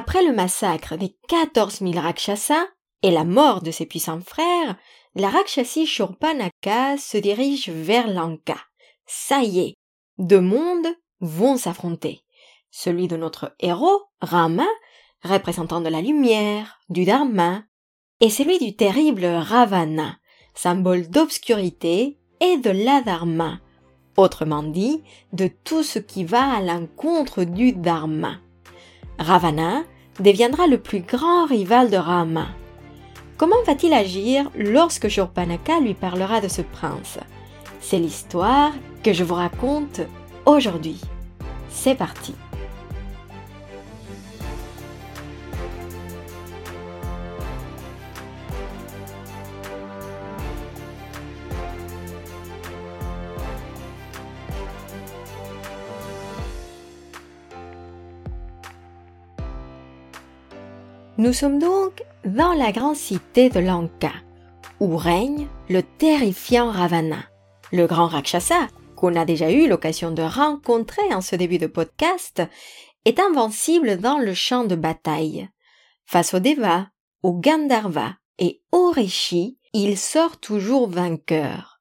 Après le massacre des 14 000 Rakshasas et la mort de ses puissants frères, la Rakshasi Shurpanaka se dirige vers Lanka. Ça y est, deux mondes vont s'affronter. Celui de notre héros, Rama, représentant de la lumière, du Dharma, et celui du terrible Ravana, symbole d'obscurité et de l'adharma, autrement dit, de tout ce qui va à l'encontre du dharma. Ravana deviendra le plus grand rival de Rama. Comment va-t-il agir lorsque Shurpanaka lui parlera de ce prince? C'est l'histoire que je vous raconte aujourd'hui. C'est parti. Nous sommes donc dans la grande cité de Lanka, où règne le terrifiant Ravana. Le grand Rakshasa, qu'on a déjà eu l'occasion de rencontrer en ce début de podcast, est invincible dans le champ de bataille. Face aux Deva, aux Gandharva et aux Rishi, il sort toujours vainqueur,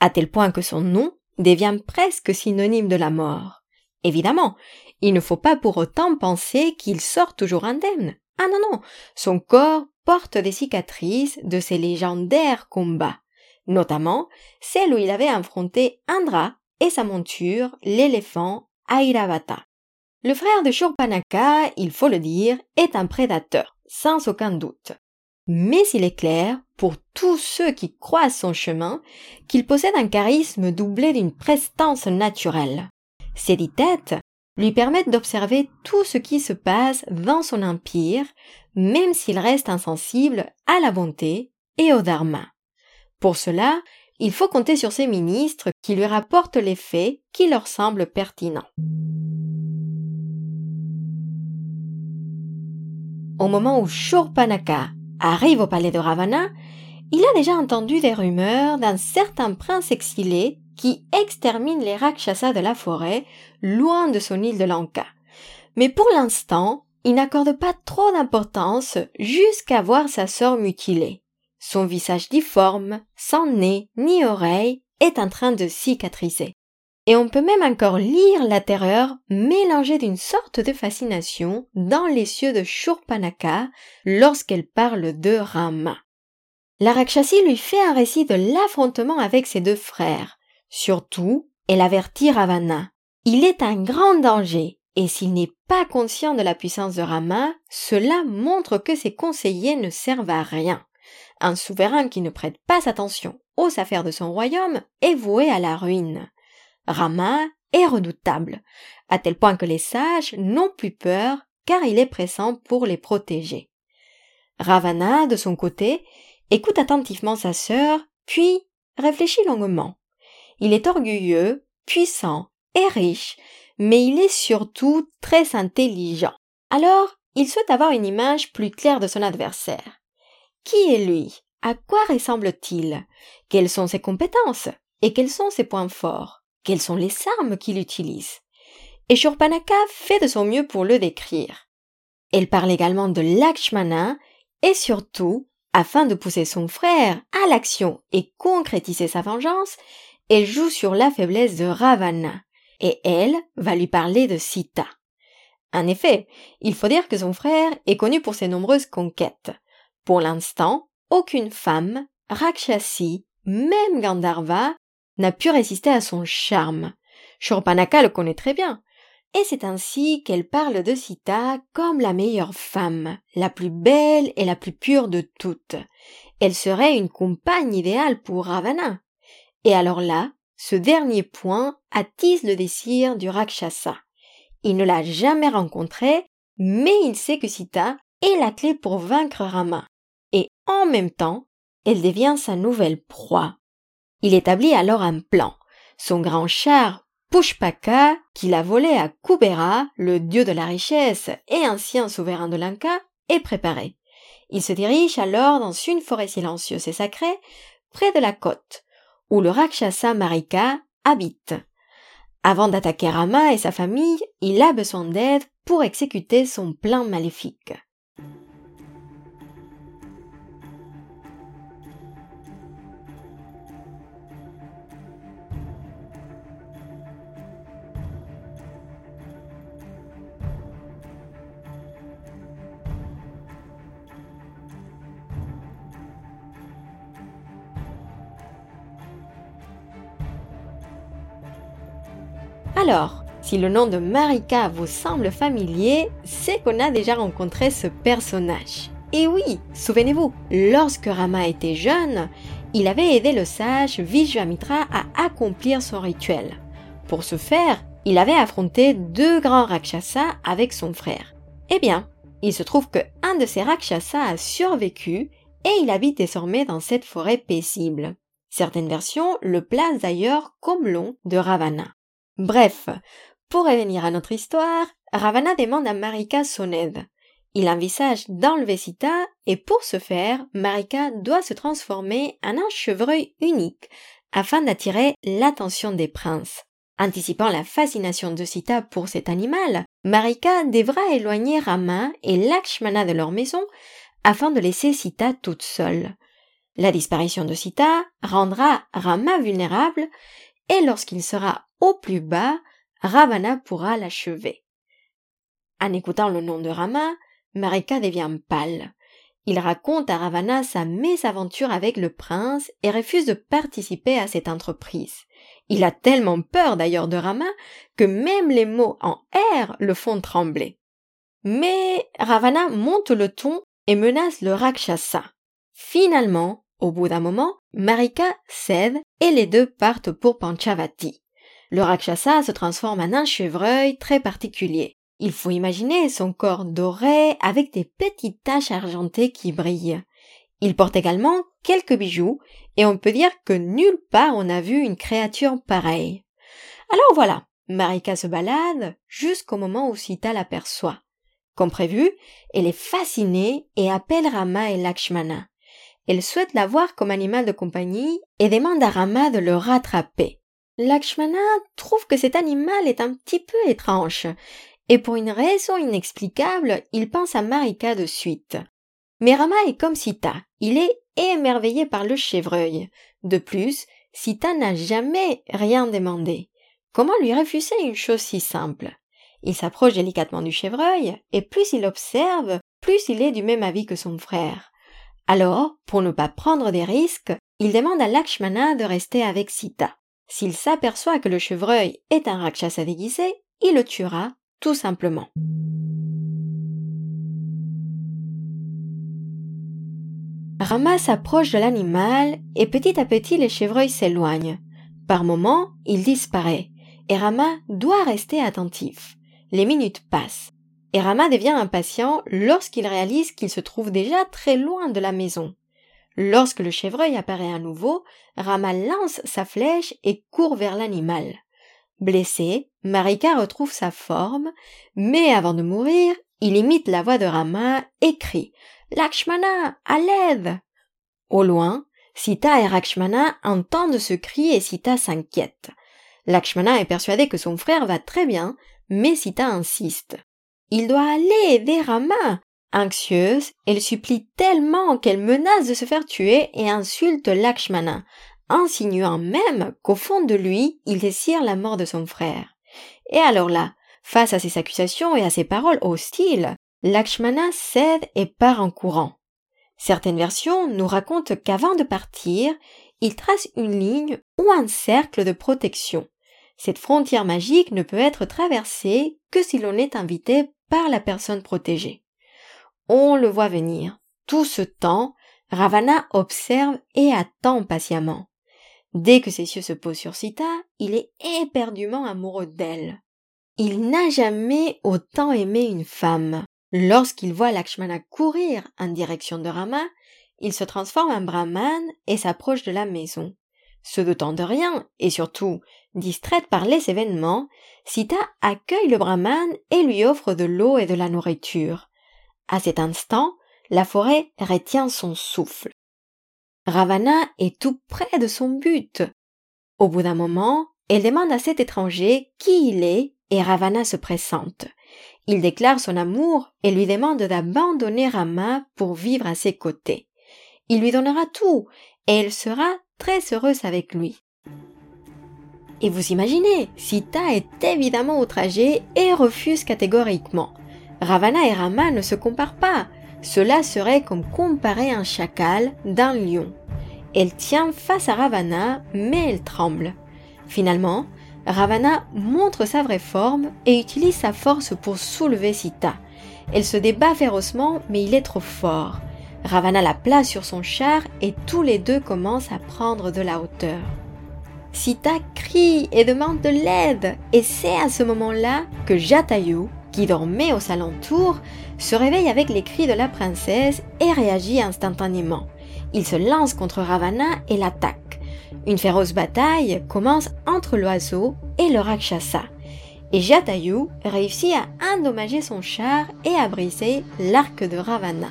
à tel point que son nom devient presque synonyme de la mort. Évidemment, il ne faut pas pour autant penser qu'il sort toujours indemne. Ah non, non, son corps porte des cicatrices de ses légendaires combats, notamment celle où il avait affronté Indra et sa monture, l'éléphant Airavata. Le frère de Shurpanaka, il faut le dire, est un prédateur, sans aucun doute. Mais il est clair, pour tous ceux qui croisent son chemin, qu'il possède un charisme doublé d'une prestance naturelle. Ses dix têtes lui permettent d'observer tout ce qui se passe dans son empire, même s'il reste insensible à la bonté et au dharma. Pour cela, il faut compter sur ses ministres qui lui rapportent les faits qui leur semblent pertinents. Au moment où Shurpanaka arrive au palais de Ravana, il a déjà entendu des rumeurs d'un certain prince exilé qui extermine les Rakshasas de la forêt, loin de son île de Lanka. Mais pour l'instant, il n'accorde pas trop d'importance jusqu'à voir sa sœur mutilée. Son visage difforme, sans nez ni oreille, est en train de cicatriser. Et on peut même encore lire la terreur mélangée d'une sorte de fascination dans les yeux de Shurpanaka lorsqu'elle parle de Rama. La Rakshasi lui fait un récit de l'affrontement avec ses deux frères, Surtout, elle avertit Ravana. Il est un grand danger, et s'il n'est pas conscient de la puissance de Rama, cela montre que ses conseillers ne servent à rien. Un souverain qui ne prête pas attention aux affaires de son royaume est voué à la ruine. Rama est redoutable, à tel point que les sages n'ont plus peur car il est pressant pour les protéger. Ravana, de son côté, écoute attentivement sa sœur, puis réfléchit longuement. Il est orgueilleux, puissant et riche, mais il est surtout très intelligent. Alors, il souhaite avoir une image plus claire de son adversaire. Qui est lui? À quoi ressemble-t-il? Quelles sont ses compétences? Et quels sont ses points forts? Quelles sont les armes qu'il utilise? Et Shurpanaka fait de son mieux pour le décrire. Elle parle également de Lakshmana et surtout, afin de pousser son frère à l'action et concrétiser sa vengeance, elle joue sur la faiblesse de Ravana, et elle va lui parler de Sita. En effet, il faut dire que son frère est connu pour ses nombreuses conquêtes. Pour l'instant, aucune femme, Rakshasi, même Gandharva, n'a pu résister à son charme. Shurpanaka le connaît très bien. Et c'est ainsi qu'elle parle de Sita comme la meilleure femme, la plus belle et la plus pure de toutes. Elle serait une compagne idéale pour Ravana. Et alors là, ce dernier point attise le désir du Rakshasa. Il ne l'a jamais rencontré, mais il sait que Sita est la clé pour vaincre Rama. Et en même temps, elle devient sa nouvelle proie. Il établit alors un plan. Son grand char Pushpaka, qu'il a volé à Kubera, le dieu de la richesse et ancien souverain de Lanka, est préparé. Il se dirige alors dans une forêt silencieuse et sacrée, près de la côte, où le Rakshasa Marika habite. Avant d'attaquer Rama et sa famille, il a besoin d'aide pour exécuter son plan maléfique. Alors, si le nom de Marika vous semble familier, c'est qu'on a déjà rencontré ce personnage. Et oui, souvenez-vous, lorsque Rama était jeune, il avait aidé le sage Vishwamitra à accomplir son rituel. Pour ce faire, il avait affronté deux grands Rakshasas avec son frère. Eh bien, il se trouve que un de ces Rakshasas a survécu et il habite désormais dans cette forêt paisible. Certaines versions le placent d'ailleurs comme l'on de Ravana. Bref, pour revenir à notre histoire, Ravana demande à Marika son aide. Il envisage d'enlever Sita et pour ce faire, Marika doit se transformer en un chevreuil unique afin d'attirer l'attention des princes. Anticipant la fascination de Sita pour cet animal, Marika devra éloigner Rama et Lakshmana de leur maison afin de laisser Sita toute seule. La disparition de Sita rendra Rama vulnérable et lorsqu'il sera au plus bas, Ravana pourra l'achever. En écoutant le nom de Rama, Marika devient pâle. Il raconte à Ravana sa mésaventure avec le prince et refuse de participer à cette entreprise. Il a tellement peur d'ailleurs de Rama que même les mots en R le font trembler. Mais Ravana monte le ton et menace le Rakshasa. Finalement, au bout d'un moment, Marika cède et les deux partent pour Panchavati. Le Rakshasa se transforme en un chevreuil très particulier. Il faut imaginer son corps doré avec des petites taches argentées qui brillent. Il porte également quelques bijoux et on peut dire que nulle part on a vu une créature pareille. Alors voilà, Marika se balade jusqu'au moment où Sita l'aperçoit. Comme prévu, elle est fascinée et appelle Rama et Lakshmana. Elle souhaite l'avoir comme animal de compagnie et demande à Rama de le rattraper. Lakshmana trouve que cet animal est un petit peu étrange, et pour une raison inexplicable, il pense à Marika de suite. Mais Rama est comme Sita, il est émerveillé par le chevreuil. De plus, Sita n'a jamais rien demandé. Comment lui refuser une chose si simple? Il s'approche délicatement du chevreuil, et plus il observe, plus il est du même avis que son frère. Alors, pour ne pas prendre des risques, il demande à Lakshmana de rester avec Sita. S'il s'aperçoit que le chevreuil est un rakshasa déguisé, il le tuera, tout simplement. Rama s'approche de l'animal et petit à petit les chevreuils s'éloignent. Par moments, il disparaît et Rama doit rester attentif. Les minutes passent. Et Rama devient impatient lorsqu'il réalise qu'il se trouve déjà très loin de la maison. Lorsque le chevreuil apparaît à nouveau, Rama lance sa flèche et court vers l'animal. Blessé, Marika retrouve sa forme, mais avant de mourir, il imite la voix de Rama et crie Lakshmana, à l'aide! Au loin, Sita et Lakshmana entendent ce cri et Sita s'inquiète. Lakshmana est persuadé que son frère va très bien, mais Sita insiste. Il doit aller aider Rama. Anxieuse, elle supplie tellement qu'elle menace de se faire tuer et insulte Lakshmana, insinuant même qu'au fond de lui, il désire la mort de son frère. Et alors là, face à ces accusations et à ces paroles hostiles, Lakshmana cède et part en courant. Certaines versions nous racontent qu'avant de partir, il trace une ligne ou un cercle de protection. Cette frontière magique ne peut être traversée que si l'on est invité par la personne protégée. On le voit venir. Tout ce temps, Ravana observe et attend patiemment. Dès que ses yeux se posent sur Sita, il est éperdument amoureux d'elle. Il n'a jamais autant aimé une femme. Lorsqu'il voit Lakshmana courir en direction de Rama, il se transforme en brahman et s'approche de la maison. Se dotant de rien, et surtout distraite par les événements, Sita accueille le brahman et lui offre de l'eau et de la nourriture. À cet instant, la forêt retient son souffle. Ravana est tout près de son but. Au bout d'un moment, Elle demande à cet étranger qui il est et Ravana se présente. Il déclare son amour et lui demande d'abandonner Rama pour vivre à ses côtés. Il lui donnera tout et elle sera très heureuse avec lui. Et vous imaginez, Sita est évidemment outragée et refuse catégoriquement. Ravana et Rama ne se comparent pas. Cela serait comme comparer un chacal d'un lion. Elle tient face à Ravana, mais elle tremble. Finalement, Ravana montre sa vraie forme et utilise sa force pour soulever Sita. Elle se débat férocement, mais il est trop fort. Ravana la place sur son char et tous les deux commencent à prendre de la hauteur. Sita crie et demande de l'aide, et c'est à ce moment-là que Jatayu, dormait aux alentours, se réveille avec les cris de la princesse et réagit instantanément. Il se lance contre Ravana et l'attaque. Une féroce bataille commence entre l'oiseau et le Rakshasa. Et Jatayu réussit à endommager son char et à briser l'arc de Ravana.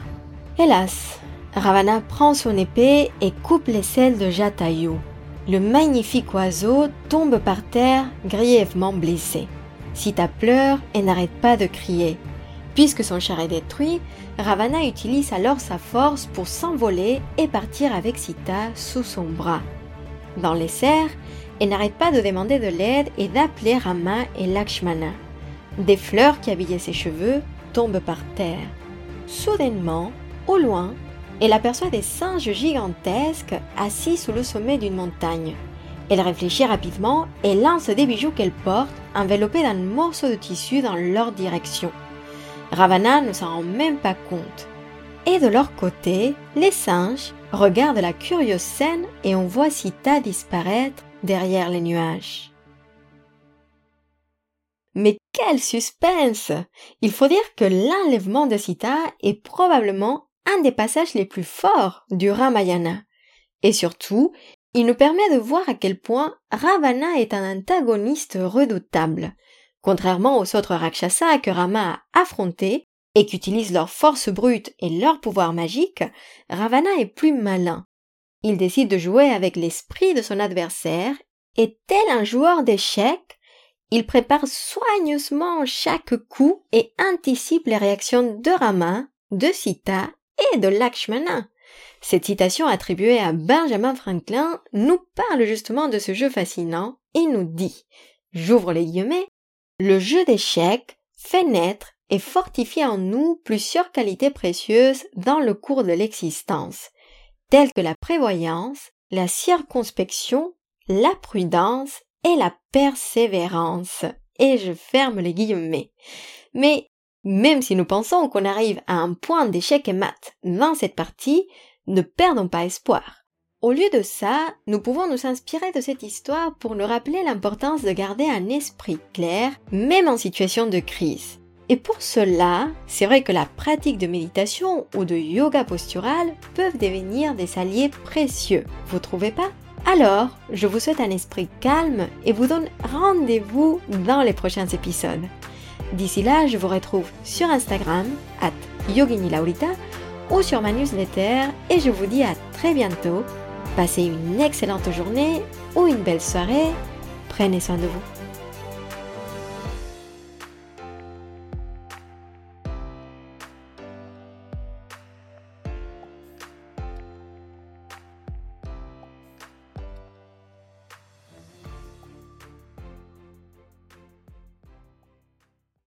Hélas, Ravana prend son épée et coupe les selles de Jatayu. Le magnifique oiseau tombe par terre grièvement blessé. Sita pleure et n'arrête pas de crier. Puisque son char est détruit, Ravana utilise alors sa force pour s'envoler et partir avec Sita sous son bras. Dans les serres, elle n'arrête pas de demander de l'aide et d'appeler Rama et Lakshmana. Des fleurs qui habillaient ses cheveux tombent par terre. Soudainement, au loin, elle aperçoit des singes gigantesques assis sous le sommet d'une montagne. Elle réfléchit rapidement et lance des bijoux qu'elle porte enveloppés d'un morceau de tissu dans leur direction. Ravana ne s'en rend même pas compte. Et de leur côté, les singes regardent la curieuse scène et on voit Sita disparaître derrière les nuages. Mais quel suspense Il faut dire que l'enlèvement de Sita est probablement un des passages les plus forts du Ramayana. Et surtout, il nous permet de voir à quel point Ravana est un antagoniste redoutable. Contrairement aux autres Rakshasas que Rama a affrontés et qu'utilisent leur force brute et leur pouvoir magique, Ravana est plus malin. Il décide de jouer avec l'esprit de son adversaire et tel un joueur d'échecs, il prépare soigneusement chaque coup et anticipe les réactions de Rama, de Sita et de Lakshmana. Cette citation attribuée à Benjamin Franklin nous parle justement de ce jeu fascinant et nous dit, j'ouvre les guillemets, le jeu d'échecs fait naître et fortifie en nous plusieurs qualités précieuses dans le cours de l'existence, telles que la prévoyance, la circonspection, la prudence et la persévérance. Et je ferme les guillemets. Mais même si nous pensons qu'on arrive à un point d'échec et mat dans cette partie, ne perdons pas espoir. Au lieu de ça, nous pouvons nous inspirer de cette histoire pour nous rappeler l'importance de garder un esprit clair, même en situation de crise. Et pour cela, c'est vrai que la pratique de méditation ou de yoga postural peuvent devenir des alliés précieux, vous trouvez pas? Alors, je vous souhaite un esprit calme et vous donne rendez-vous dans les prochains épisodes. D'ici là, je vous retrouve sur Instagram, at Yogini Laurita, ou sur ma newsletter, et je vous dis à très bientôt. Passez une excellente journée ou une belle soirée. Prenez soin de vous.